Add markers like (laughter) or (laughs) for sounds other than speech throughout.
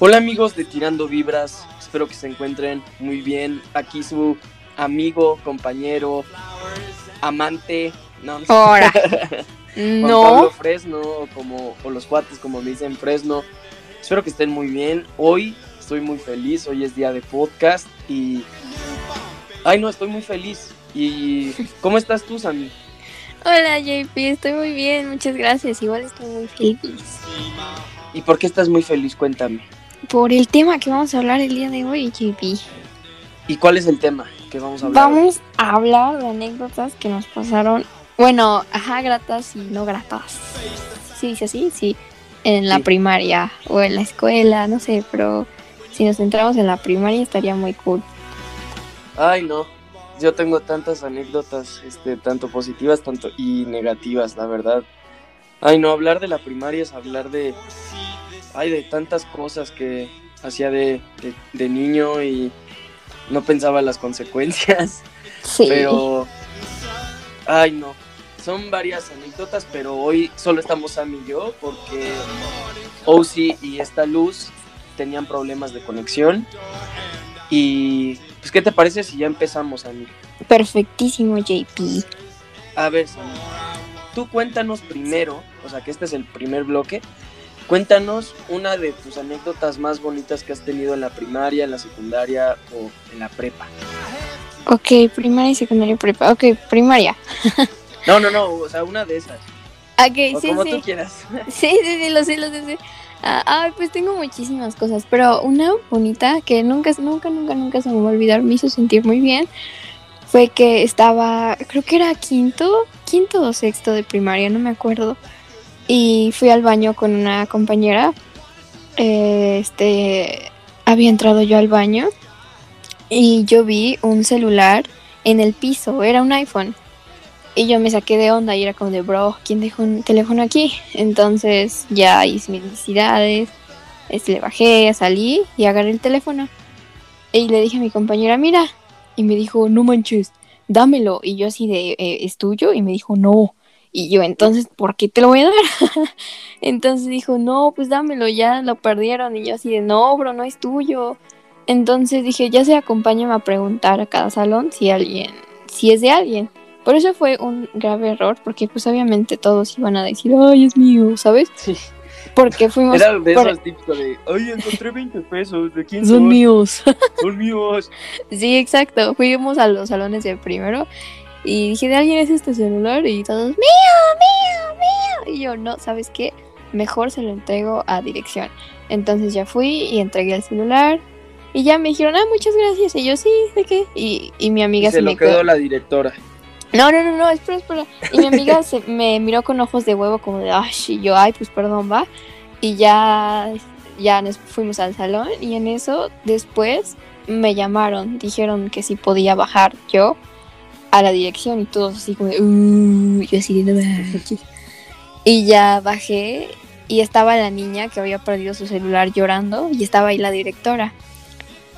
Hola amigos de Tirando Vibras, espero que se encuentren muy bien. Aquí su amigo, compañero, amante, no, no sé. Ahora. (laughs) No. Pablo Fresno, o como, o los cuates como me dicen Fresno. Espero que estén muy bien. Hoy estoy muy feliz, hoy es día de podcast y... Ay no, estoy muy feliz. ¿Y cómo estás tú, Sammy? Hola JP, estoy muy bien, muchas gracias. Igual estoy muy feliz. ¿Y por qué estás muy feliz? Cuéntame. Por el tema que vamos a hablar el día de hoy, JP. ¿Y cuál es el tema que vamos a hablar? hoy? Vamos a hablar de anécdotas que nos pasaron. Bueno, ajá, gratas y no gratas. Sí, dice así, sí. En la Sí. primaria o en la escuela, no sé, pero si nos centramos en la primaria estaría muy cool. Ay, no. Yo tengo tantas anécdotas, este, tanto positivas tanto y negativas, la verdad. Ay, no, hablar de la primaria es hablar de, ay, de tantas cosas que hacía de, de, de niño y no pensaba las consecuencias, Sí. pero, ay, no. Son varias anécdotas, pero hoy solo estamos Sam y yo porque Osi y esta luz tenían problemas de conexión. Y, pues, ¿qué te parece si ya empezamos, amigo? Perfectísimo, JP. A ver, Sammy, tú cuéntanos primero, o sea que este es el primer bloque, cuéntanos una de tus anécdotas más bonitas que has tenido en la primaria, en la secundaria o en la prepa. Ok, primaria y secundaria y prepa. Ok, primaria. (laughs) No, no, no, o sea, una de esas, Ok, o sí, como sí. tú quieras. (laughs) Sí, sí, sí, lo sé, lo sé. sí. Ah, ay, pues tengo muchísimas cosas, pero una bonita que nunca, nunca, nunca, nunca se me va a olvidar, me hizo sentir muy bien, fue que estaba, creo que era quinto, quinto o sexto de primaria, no me acuerdo, y fui al baño con una compañera, eh, este, había entrado yo al baño y yo vi un celular en el piso, era un iPhone. Y yo me saqué de onda y era como de, bro, ¿quién dejó un teléfono aquí? Entonces ya hice mis necesidades, este, le bajé, salí y agarré el teléfono. Y le dije a mi compañera, mira. Y me dijo, no manches, dámelo. Y yo así de, "Eh, ¿es tuyo? Y me dijo, no. Y yo, entonces, ¿por qué te lo voy a dar? (laughs) entonces dijo, no, pues dámelo, ya lo perdieron. Y yo así de, no, bro, no es tuyo. Entonces dije, ya se acompáñame a preguntar a cada salón si alguien, si es de alguien. Por eso fue un grave error, porque pues obviamente todos iban a decir, ay, es mío, ¿sabes? Sí, Porque fuimos... era de por- esos típicos de, ay, encontré 20 pesos, ¿de quién Son son? míos. Son míos. (laughs) sí, exacto. Fuimos a los salones de primero y dije, ¿de alguien es este celular? Y todos, mío, mío, mío. Y yo, no, ¿sabes qué? Mejor se lo entrego a dirección. Entonces ya fui y entregué el celular. Y ya me dijeron, ah, muchas gracias. Y yo, sí, ¿de qué? Y, y mi amiga Y se me lo quedó la directora. No, no, no, no, espera, espera. Y mi amiga se, (laughs) me miró con ojos de huevo como de, ay, y yo, ay, pues perdón, va. Y ya, ya nos fuimos al salón y en eso después me llamaron, dijeron que si podía bajar yo a la dirección y todos así como de, "Uh", yo así. Y ya bajé y estaba la niña que había perdido su celular llorando y estaba ahí la directora.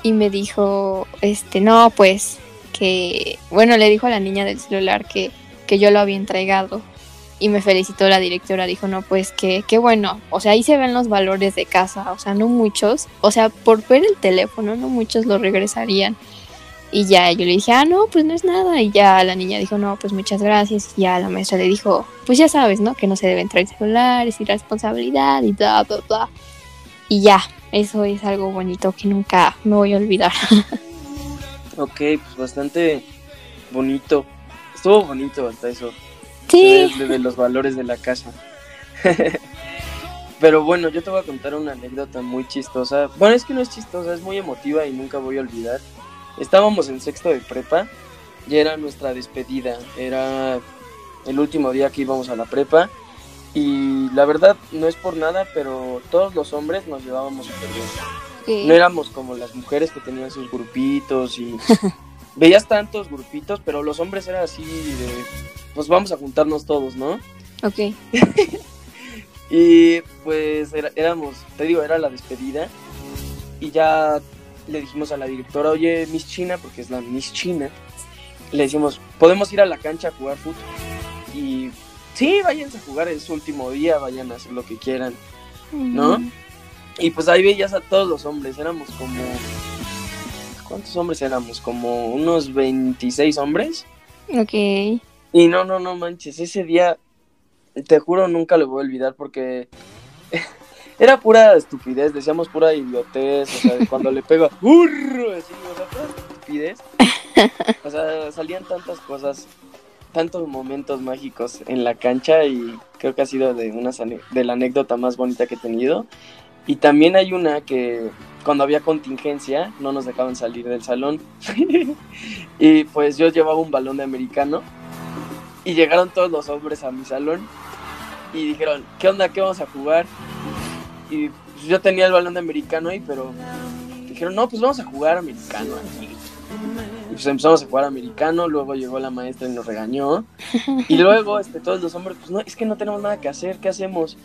Y me dijo, este, no, pues que, bueno, le dijo a la niña del celular que, que yo lo había entregado. Y me felicitó la directora, dijo, no, pues que, qué bueno. O sea, ahí se ven los valores de casa, o sea, no muchos. O sea, por ver el teléfono, no muchos lo regresarían. Y ya yo le dije, ah, no, pues no es nada. Y ya la niña dijo, no, pues muchas gracias. Y ya la maestra le dijo, pues ya sabes, ¿no? Que no se deben traer celulares y responsabilidad y bla, bla, bla. Y ya, eso es algo bonito que nunca me voy a olvidar. (laughs) Ok, pues bastante bonito. Estuvo bonito hasta eso. Sí. de, de los valores de la casa. (laughs) Pero bueno, yo te voy a contar una anécdota muy chistosa. Bueno, es que no es chistosa, es muy emotiva y nunca voy a olvidar. Estábamos en sexto de prepa y era nuestra despedida. Era el último día que íbamos a la prepa. Y la verdad, no es por nada, pero todos los hombres nos llevábamos súper bien. No éramos como las mujeres que tenían sus grupitos y (laughs) veías tantos grupitos, pero los hombres eran así de, pues vamos a juntarnos todos, ¿no? Ok. (laughs) Y pues era- éramos, te digo, era la despedida y ya le dijimos a la directora, oye, Miss China, porque es la Miss China, le decimos, podemos ir a la cancha a jugar fútbol. Y sí, váyanse a jugar, es su último día, vayan a hacer lo que quieran. ¿No? Y pues ahí veías a todos los hombres, éramos como... ¿Cuántos hombres éramos? Como unos 26 hombres. Ok. Y no, no, no manches, ese día, te juro, nunca lo voy a olvidar porque (laughs) era pura estupidez, decíamos pura idiotez, o sea, cuando le pego, (laughs) ¡urro! Así, o sea, estupidez. O sea, salían tantas cosas, tantos momentos mágicos en la cancha y creo que ha sido de, una, de la anécdota más bonita que he tenido. Y también hay una que cuando había contingencia no nos dejaban salir del salón. (laughs) y pues yo llevaba un balón de americano y llegaron todos los hombres a mi salón y dijeron, ¿qué onda? ¿Qué vamos a jugar? Y pues, yo tenía el balón de americano ahí, pero dijeron, no, pues vamos a jugar americano aquí. Y pues empezamos a jugar americano, luego llegó la maestra y nos regañó. Y (laughs) luego este, todos los hombres, pues no, es que no tenemos nada que hacer, ¿qué hacemos?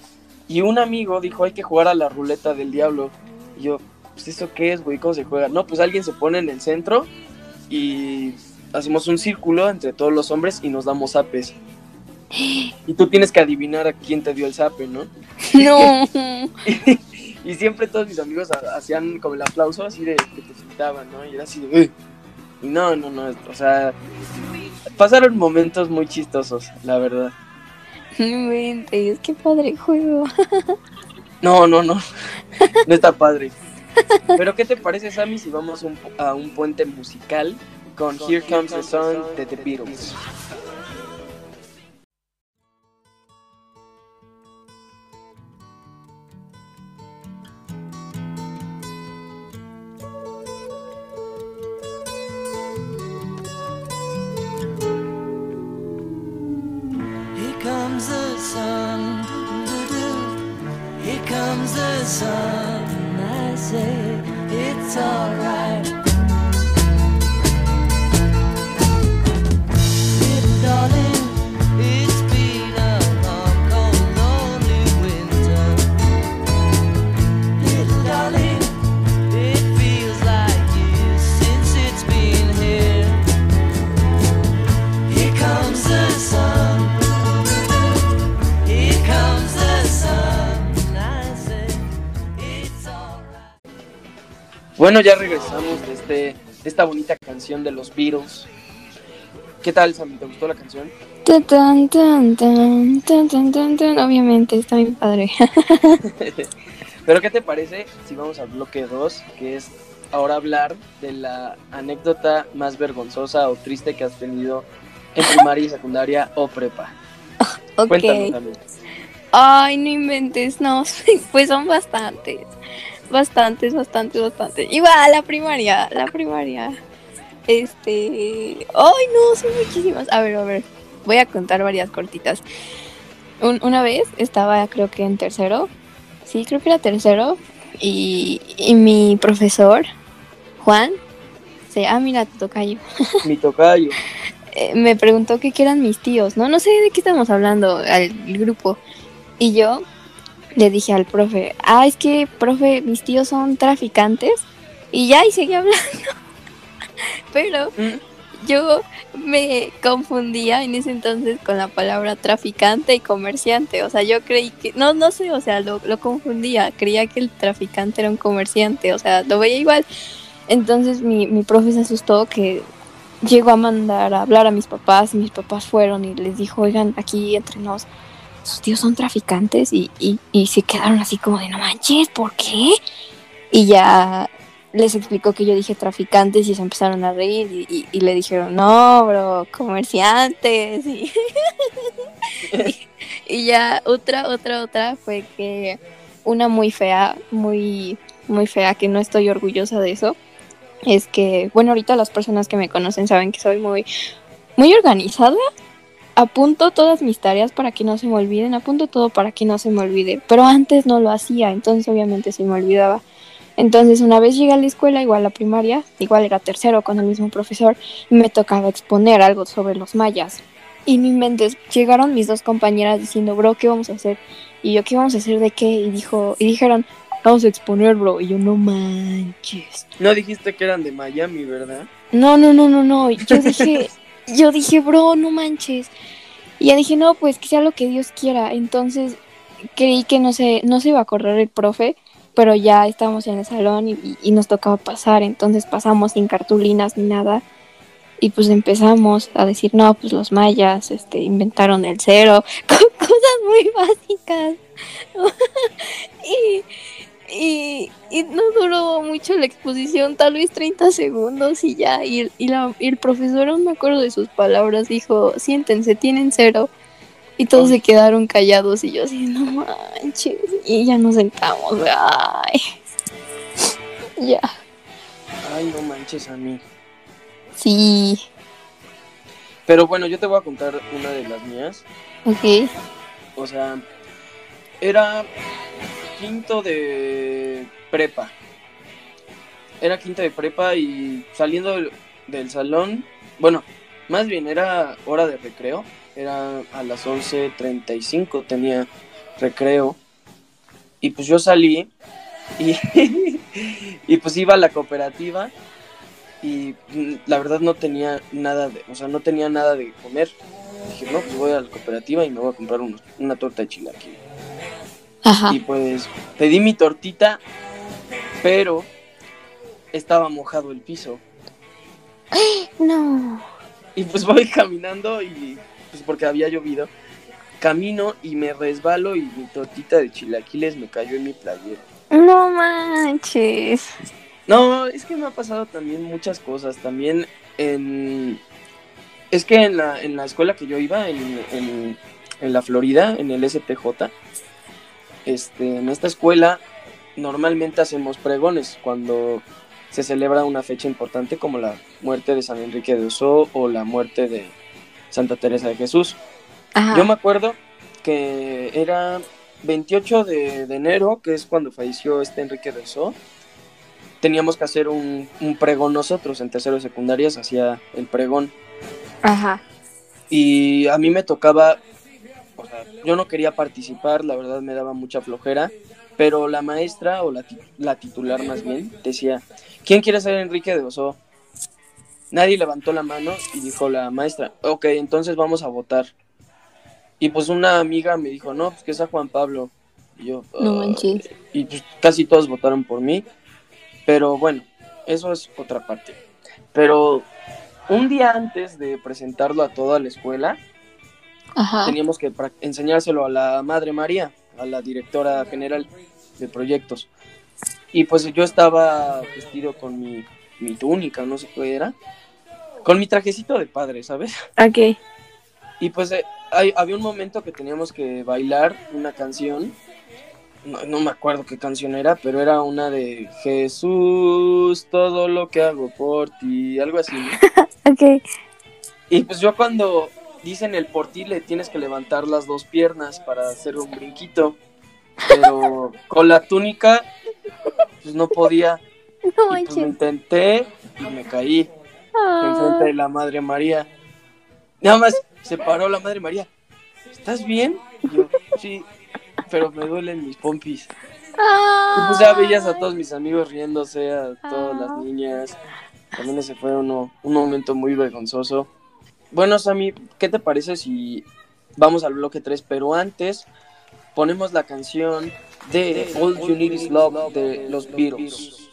Y un amigo dijo, hay que jugar a la ruleta del diablo. Y yo, pues eso qué es, güey, ¿cómo se juega? No, pues alguien se pone en el centro y hacemos un círculo entre todos los hombres y nos damos zapes. (gasps) Y tú tienes que adivinar a quién te dio el zape, ¿no? No. (laughs) y, siempre todos mis amigos hacían como el aplauso así de que te citaban, ¿no? Y era así de... Y no, no, no, o sea, pasaron momentos muy chistosos, la verdad. No es que padre juego. (laughs) No, no, no, no está padre. Pero ¿qué te parece, Sammy, si vamos a un puente musical con Here Comes the Sun de The Beatles. Comes the sun, I say it's alright. Bueno, ya regresamos de, este, de esta bonita canción de los Beatles. ¿Qué tal, Sammy? ¿Te gustó la canción? Obviamente, está bien padre. (laughs) Pero ¿qué te parece si vamos al bloque 2, que es ahora hablar de la anécdota más vergonzosa o triste que has tenido en primaria y secundaria o prepa? (laughs) ok. Cuéntanos, Ay, no inventes, no, (laughs) pues son bastantes. Bastantes, bastantes, bastantes. Igual, la primaria, la primaria. Este. ¡Ay, no! Son muchísimas. A ver, a ver. Voy a contar varias cortitas. una vez estaba, creo que en tercero. Sí, creo que era tercero. Y, y mi profesor, Juan, se. Ah, mira, tu tocayo. (laughs) Mi tocayo. Eh, me preguntó qué eran mis tíos, ¿no? No sé de qué estamos hablando, al grupo. Y yo le dije al profe, ah, es que, profe, mis tíos son traficantes. Y ya, y seguí hablando. (laughs) Pero mm. yo me confundía en ese entonces con la palabra traficante y comerciante. O sea, yo creí que, no, no sé, o sea, lo, lo confundía. Creía que el traficante era un comerciante, o sea, lo veía igual. Entonces mi, mi profe se asustó que llegó a mandar a hablar a mis papás y mis papás fueron y les dijo, oigan, aquí entre nos, sus tíos son traficantes y, y, y se quedaron así como de, no manches, ¿por qué? Y ya les explicó que yo dije traficantes y se empezaron a reír y, le dijeron, no, bro, comerciantes. (laughs) Y, ya otra, otra, otra fue que una muy fea, muy, muy fea, que no estoy orgullosa de eso, es que, bueno, ahorita las personas que me conocen saben que soy muy, muy organizada. Apunto todas mis tareas para que no se me olviden, apunto todo para que no se me olvide, pero antes no lo hacía, entonces obviamente se me olvidaba. Entonces una vez llegué a la escuela, igual a la primaria, igual era tercero con el mismo profesor, y me tocaba exponer algo sobre los mayas. Y mi mente llegaron mis dos compañeras diciendo, bro, ¿qué vamos a hacer? Y yo, ¿qué vamos a hacer de qué? Y dijo, y dijeron, vamos a exponer, bro. Y yo, no manches. No dijiste que eran de Miami, ¿verdad? No, no, no, no, no. Yo dije, (laughs) yo dije, bro, no manches. Y ya dije, no, pues que sea lo que Dios quiera. Entonces creí que no se, no se iba a correr el profe pero ya estábamos en el salón y, y- nos tocaba pasar, entonces pasamos sin cartulinas ni nada. Y pues empezamos a decir, no, pues los mayas este, inventaron el cero, (laughs) cosas muy básicas. (laughs) y, y, y no duró mucho la exposición, tal vez 30 segundos y ya. Y, el- y la- y el profesor, aún me acuerdo de sus palabras, dijo, siéntense, tienen cero. Y todos se quedaron callados y yo así, no manches. Y ya nos sentamos, ay. (laughs) Ya, Ay, no manches a mí. sí, Pero bueno, yo te voy a contar una de las mías. ok. O sea, era quinto de prepa. Era quinto de prepa y saliendo del, salón, bueno, más bien era hora de recreo. Era a las 11.35, tenía recreo. Y pues yo salí y, (laughs) y pues iba a la cooperativa y la verdad no tenía nada de, o sea, no tenía nada de comer. Dije, no, pues voy a la cooperativa y me voy a comprar una torta de chilaquil. Ajá. Y pues pedí mi tortita, pero estaba mojado el piso. (gasps) No. Y pues voy caminando y pues porque había llovido, camino y me resbalo y mi tortita de chilaquiles me cayó en mi playera. No manches. No, es que me ha pasado también muchas cosas. También en... Es que en la, en la escuela que yo iba, en, en, en la Florida, en el STJ, este, en esta escuela normalmente hacemos pregones cuando se celebra una fecha importante como la muerte de San Enrique de Oso o la muerte de Santa Teresa de Jesús. Ajá. Yo me acuerdo que era 28 de, de enero, que es cuando falleció este Enrique de Oso. Teníamos que hacer un, un pregón nosotros, en tercero de secundaria se hacía el pregón. Ajá. Y a mí me tocaba, o sea, yo no quería participar, la verdad me daba mucha flojera, pero la maestra, o la, la titular más bien, decía, ¿quién quiere ser Enrique de Oso? Nadie levantó la mano y dijo la maestra, ok, entonces vamos a votar. Y pues una amiga me dijo, no, pues que sea Juan Pablo. Y yo, No "Ah". manches. y pues casi todos votaron por mí. Pero bueno, eso es otra parte. Pero un día antes de presentarlo a toda la escuela, Ajá. teníamos que enseñárselo a la Madre María, a la directora general de proyectos. Y pues yo estaba vestido con mi, mi túnica, no sé qué era, con mi trajecito de padre, ¿sabes? Ok. Y pues eh, hay- había un momento que teníamos que bailar una canción. No, no me acuerdo qué canción era, pero era una de Jesús, todo lo que hago por ti, algo así. ¿no? (laughs) Ok. Y pues yo cuando dicen el por ti le tienes que levantar las dos piernas para hacer un brinquito. Pero con la túnica, pues no podía. No Y pues lo intenté y me caí enfrente Ah. de la Madre María. Nada más se paró la Madre María. ¿Estás bien? Y yo, sí, pero me duelen mis pompis. Y pues ya veías a todos mis amigos riéndose, a todas las niñas. También ese fue uno, un momento muy vergonzoso. Bueno, Sammy, ¿qué te parece si vamos al bloque 3? Pero antes ponemos la canción de All You Need Is Love de los Beatles.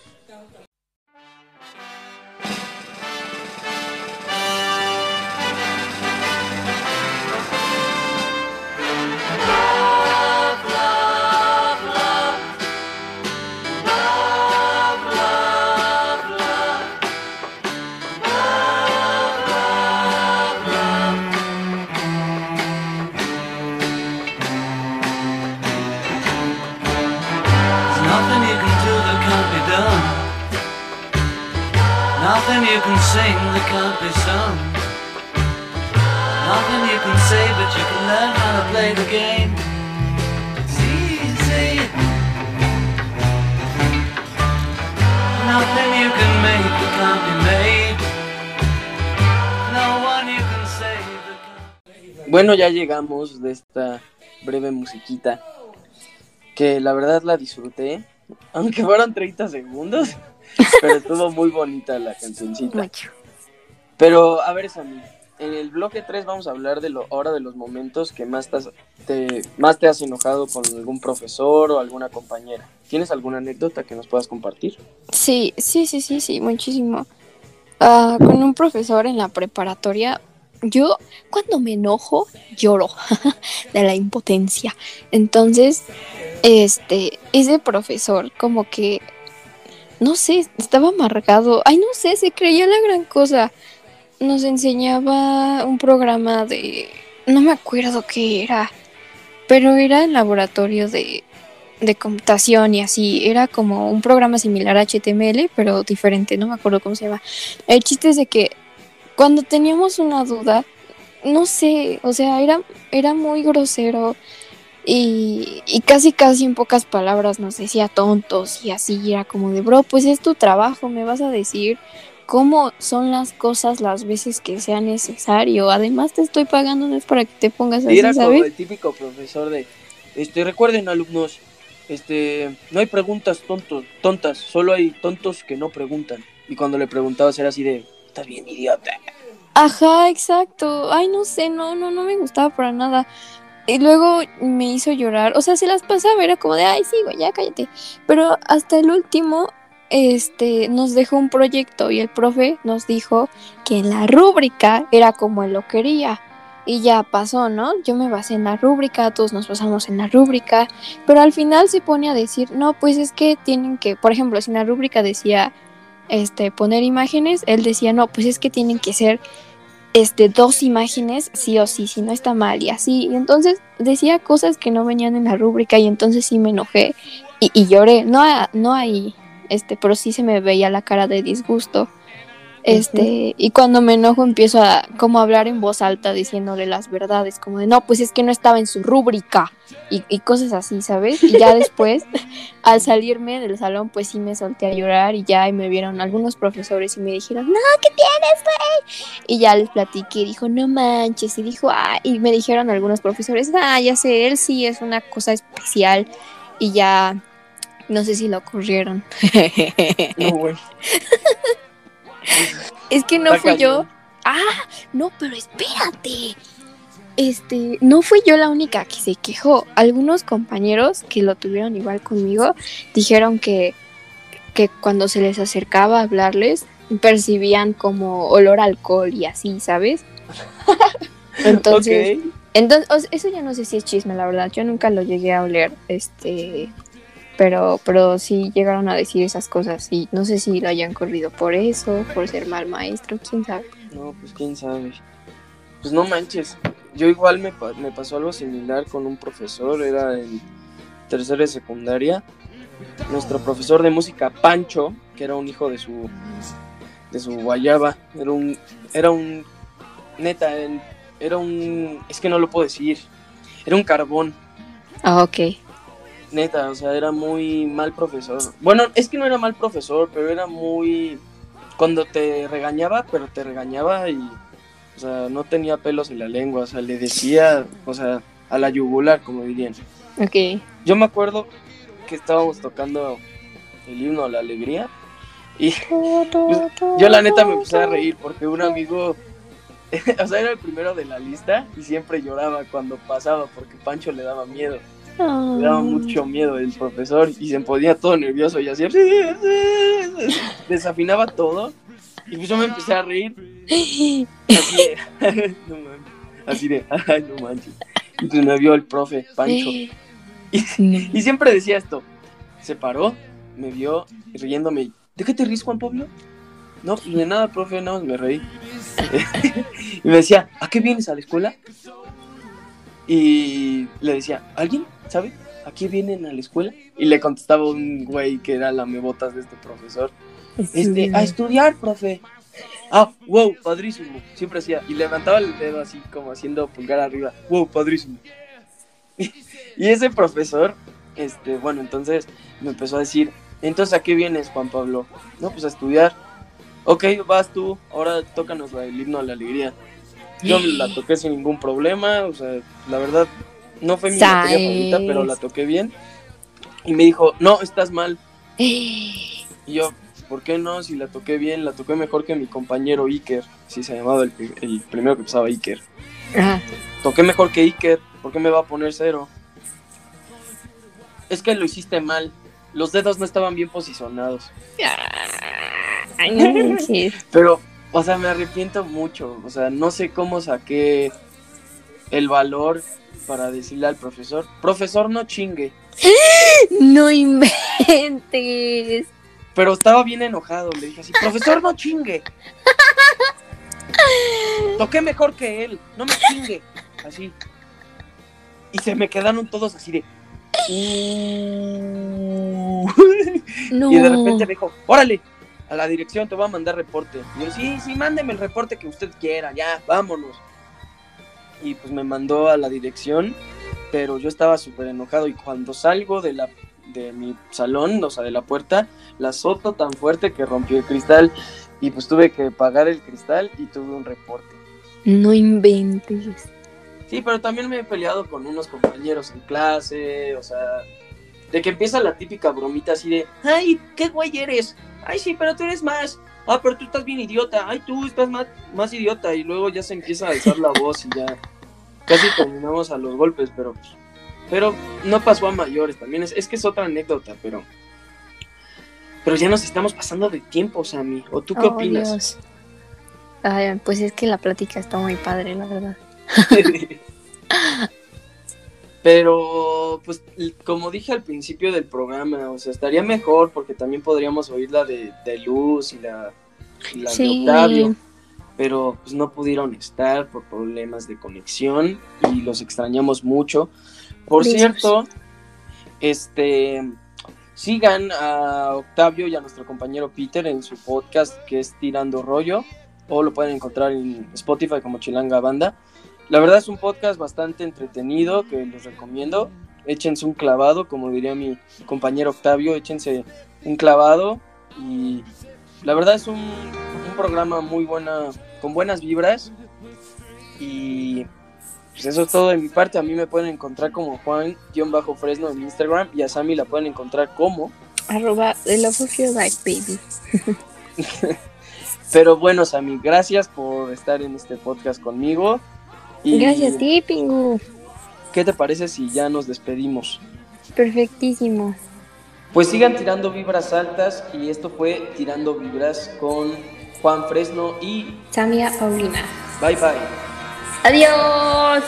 Bueno, ya llegamos de esta breve musiquita. Que la verdad la disfruté. Aunque fueron 30 segundos. (laughs) Pero estuvo muy bonita la cancioncita. Mucho. Pero, a ver, Sammy, en el bloque 3 vamos a hablar de lo, ahora de los momentos que más te, has- te- más te has enojado con algún profesor o alguna compañera. ¿Tienes alguna anécdota que nos puedas compartir? Sí, sí, sí, sí, sí, muchísimo. Ah, con un profesor en la preparatoria, yo cuando me enojo lloro (laughs) de la impotencia. Entonces, este, ese profesor como que, no sé, estaba amargado. Ay, no sé, se creía la gran cosa. Nos enseñaba un programa de, no me acuerdo qué era, pero era el laboratorio de, de computación y así. Era como un programa similar a HTML, pero diferente, no me acuerdo cómo se llama. El chiste es de que cuando teníamos una duda, no sé, o sea, era, era muy grosero y, y casi casi en pocas palabras nos decía tontos y así era como de, bro, pues es tu trabajo, me vas a decir cómo son las cosas las veces que sea necesario. Además te estoy pagando, no es para que te pongas Y así, era como el típico profesor de, este, recuerden alumnos, este, no hay preguntas tontos, tontas, solo hay tontos que no preguntan. Y cuando le preguntabas era así de, está bien idiota. Ajá, exacto. Ay, no sé, no, no, no me gustaba para nada. Y luego me hizo llorar. O sea, se las pasaba, era como de, ay, sí, güey, ya cállate. Pero hasta el último, este, nos dejó un proyecto y el profe nos dijo que la rúbrica era como él lo quería. Y ya pasó, ¿no? Yo me basé en la rúbrica, todos nos basamos en la rúbrica, pero al final se pone a decir, no, pues es que tienen que, por ejemplo, si en la rúbrica decía, este, poner imágenes, él decía, no, pues es que tienen que ser este, dos imágenes, sí o sí, si no está mal y así. Y entonces decía cosas que no venían en la rúbrica y entonces sí me enojé y, y lloré. No, no ahí, este, pero sí se me veía la cara de disgusto. Este, y cuando me enojo empiezo a como a hablar en voz alta diciéndole las verdades, como de no, pues es que no estaba en su rúbrica y, y cosas así, ¿sabes? Y ya después, (laughs) al salirme del salón, pues sí me solté a llorar y ya y me vieron algunos profesores y me dijeron, no, ¿qué tienes, güey? Y ya les platiqué, dijo, no manches, y dijo, ah, y me dijeron algunos profesores, ah, ya sé, él sí es una cosa especial y ya, no sé si lo corrieron. (laughs) (laughs) No, güey. Es que no fui yo. Ah, no, pero espérate. Este, no fui yo la única que se quejó. Algunos compañeros que lo tuvieron igual conmigo dijeron que, que cuando se les acercaba a hablarles percibían como olor a alcohol y así, ¿sabes? (laughs) Entonces, entonces eso ya no sé si es chisme, la verdad. Yo nunca lo llegué a oler, este, pero, pero sí llegaron a decir esas cosas y no sé si lo hayan corrido por eso, por ser mal maestro, quién sabe. No, pues quién sabe. Pues no manches. Yo igual me, me pasó algo similar con un profesor, era en tercera de secundaria. Nuestro profesor de música, Pancho, que era un hijo de su de su guayaba, era un era un neta, era un es que no lo puedo decir. Era un carbón, Ah, ok. Neta, o sea, era muy mal profesor. Bueno, es que no era mal profesor, pero era muy cuando te regañaba, pero te regañaba y o sea, no tenía pelos en la lengua, o sea, le decía, o sea, a la yugular, como dirían. Ok. Yo me acuerdo que estábamos tocando el himno a la alegría y (laughs) yo la neta me empecé a reír porque un amigo, (laughs) o sea, era el primero de la lista y siempre lloraba cuando pasaba porque Pancho le daba miedo. Le daba mucho miedo el profesor y se ponía todo nervioso y así desafinaba todo y pues yo me empecé a reír. Así de, (laughs) no mames, así de ay no manches y pues me vio el profe Pancho. Y, y siempre decía esto se paró me vio riéndome ¿de qué te ríes Juan Pablo? no pues de nada profe nada más me reí (laughs) y me decía ¿a qué vienes a la escuela? Y le decía ¿alguien sabe? ¿a qué vienen a la escuela? y le contestaba un güey que era la mebotas de este profesor este, a estudiar, profe. Ah, wow, padrísimo. Siempre hacía. Y levantaba el dedo así, como haciendo pulgar arriba. Wow, padrísimo. (laughs) Y ese profesor, este, bueno, entonces me empezó a decir, entonces ¿a qué vienes, Juan Pablo? No, pues a estudiar. Ok, vas tú, ahora tócanos el himno a la alegría. Yo (gasps) la toqué sin ningún problema, o sea, la verdad, no fue mi materia favorita, pero la toqué bien. Y me dijo, no, estás mal. (gasps) Y yo, ¿por qué no? Si la toqué bien, la toqué mejor que mi compañero Iker, si se llamaba el, el primero que pasaba Iker. Ajá. Toqué mejor que Iker, ¿por qué me va a poner cero? Es que lo hiciste mal. Los dedos no estaban bien posicionados. (laughs) Ay, no manches. Pero, o sea, me arrepiento mucho. O sea, no sé cómo saqué el valor para decirle al profesor, profesor no chingue. No inventes. Pero estaba bien enojado, le dije así, profesor no chingue. Toqué mejor que él, no me chingue. Así. Y se me quedaron todos así de... "Uh". No. Y de repente me dijo, órale, a la dirección te voy a mandar reporte. Y yo, sí, sí, mándeme el reporte que usted quiera, ya, vámonos. Y pues me mandó a la dirección, pero yo estaba súper enojado y cuando salgo de, la, de mi salón, o sea, de la puerta, la azoto tan fuerte que rompió el cristal y pues tuve que pagar el cristal y tuve un reporte. No inventes. Sí, pero también me he peleado con unos compañeros en clase, o sea, de que empieza la típica bromita así de, ay, qué güey eres, ay, sí, pero tú eres más, ah, pero tú estás bien idiota, ay, tú estás más, más idiota, y luego ya se empieza a alzar la voz y ya casi terminamos a los golpes, pero, pero no pasó a mayores, también es, es que es otra anécdota, pero, pero ya nos estamos pasando de tiempo, Sammy, ¿o tú qué Oh, opinas? Dios. Ay, pues es que la plática está muy padre, la verdad. (laughs) (laughs) Pero, pues, como dije al principio del programa, o sea, estaría mejor porque también podríamos oír la de, de Luz y la, y la Sí. de Octavio. Pero, pues, no pudieron estar por problemas de conexión y los extrañamos mucho. Por Besos. cierto, este, sigan a Octavio y a nuestro compañero Peter en su podcast que es Tirando Rollo, o lo pueden encontrar en Spotify como Chilanga Banda. La verdad es un podcast bastante entretenido que les recomiendo. Échense un clavado, como diría mi compañero Octavio, échense un clavado y la verdad es un, un programa muy buena, con buenas vibras y pues eso es todo de mi parte. A mí me pueden encontrar como Juan-Fresno en Instagram y a Sammy la pueden encontrar como. Arroba life, baby. (laughs) Pero bueno, Sammy, gracias por estar en este podcast conmigo. Y Gracias a ti, Pingu. ¿Qué te parece si ya nos despedimos? Perfectísimo. Pues sigan tirando vibras altas y esto fue Tirando Vibras con Juan Fresno y Samia Paulina. bye bye. Adiós.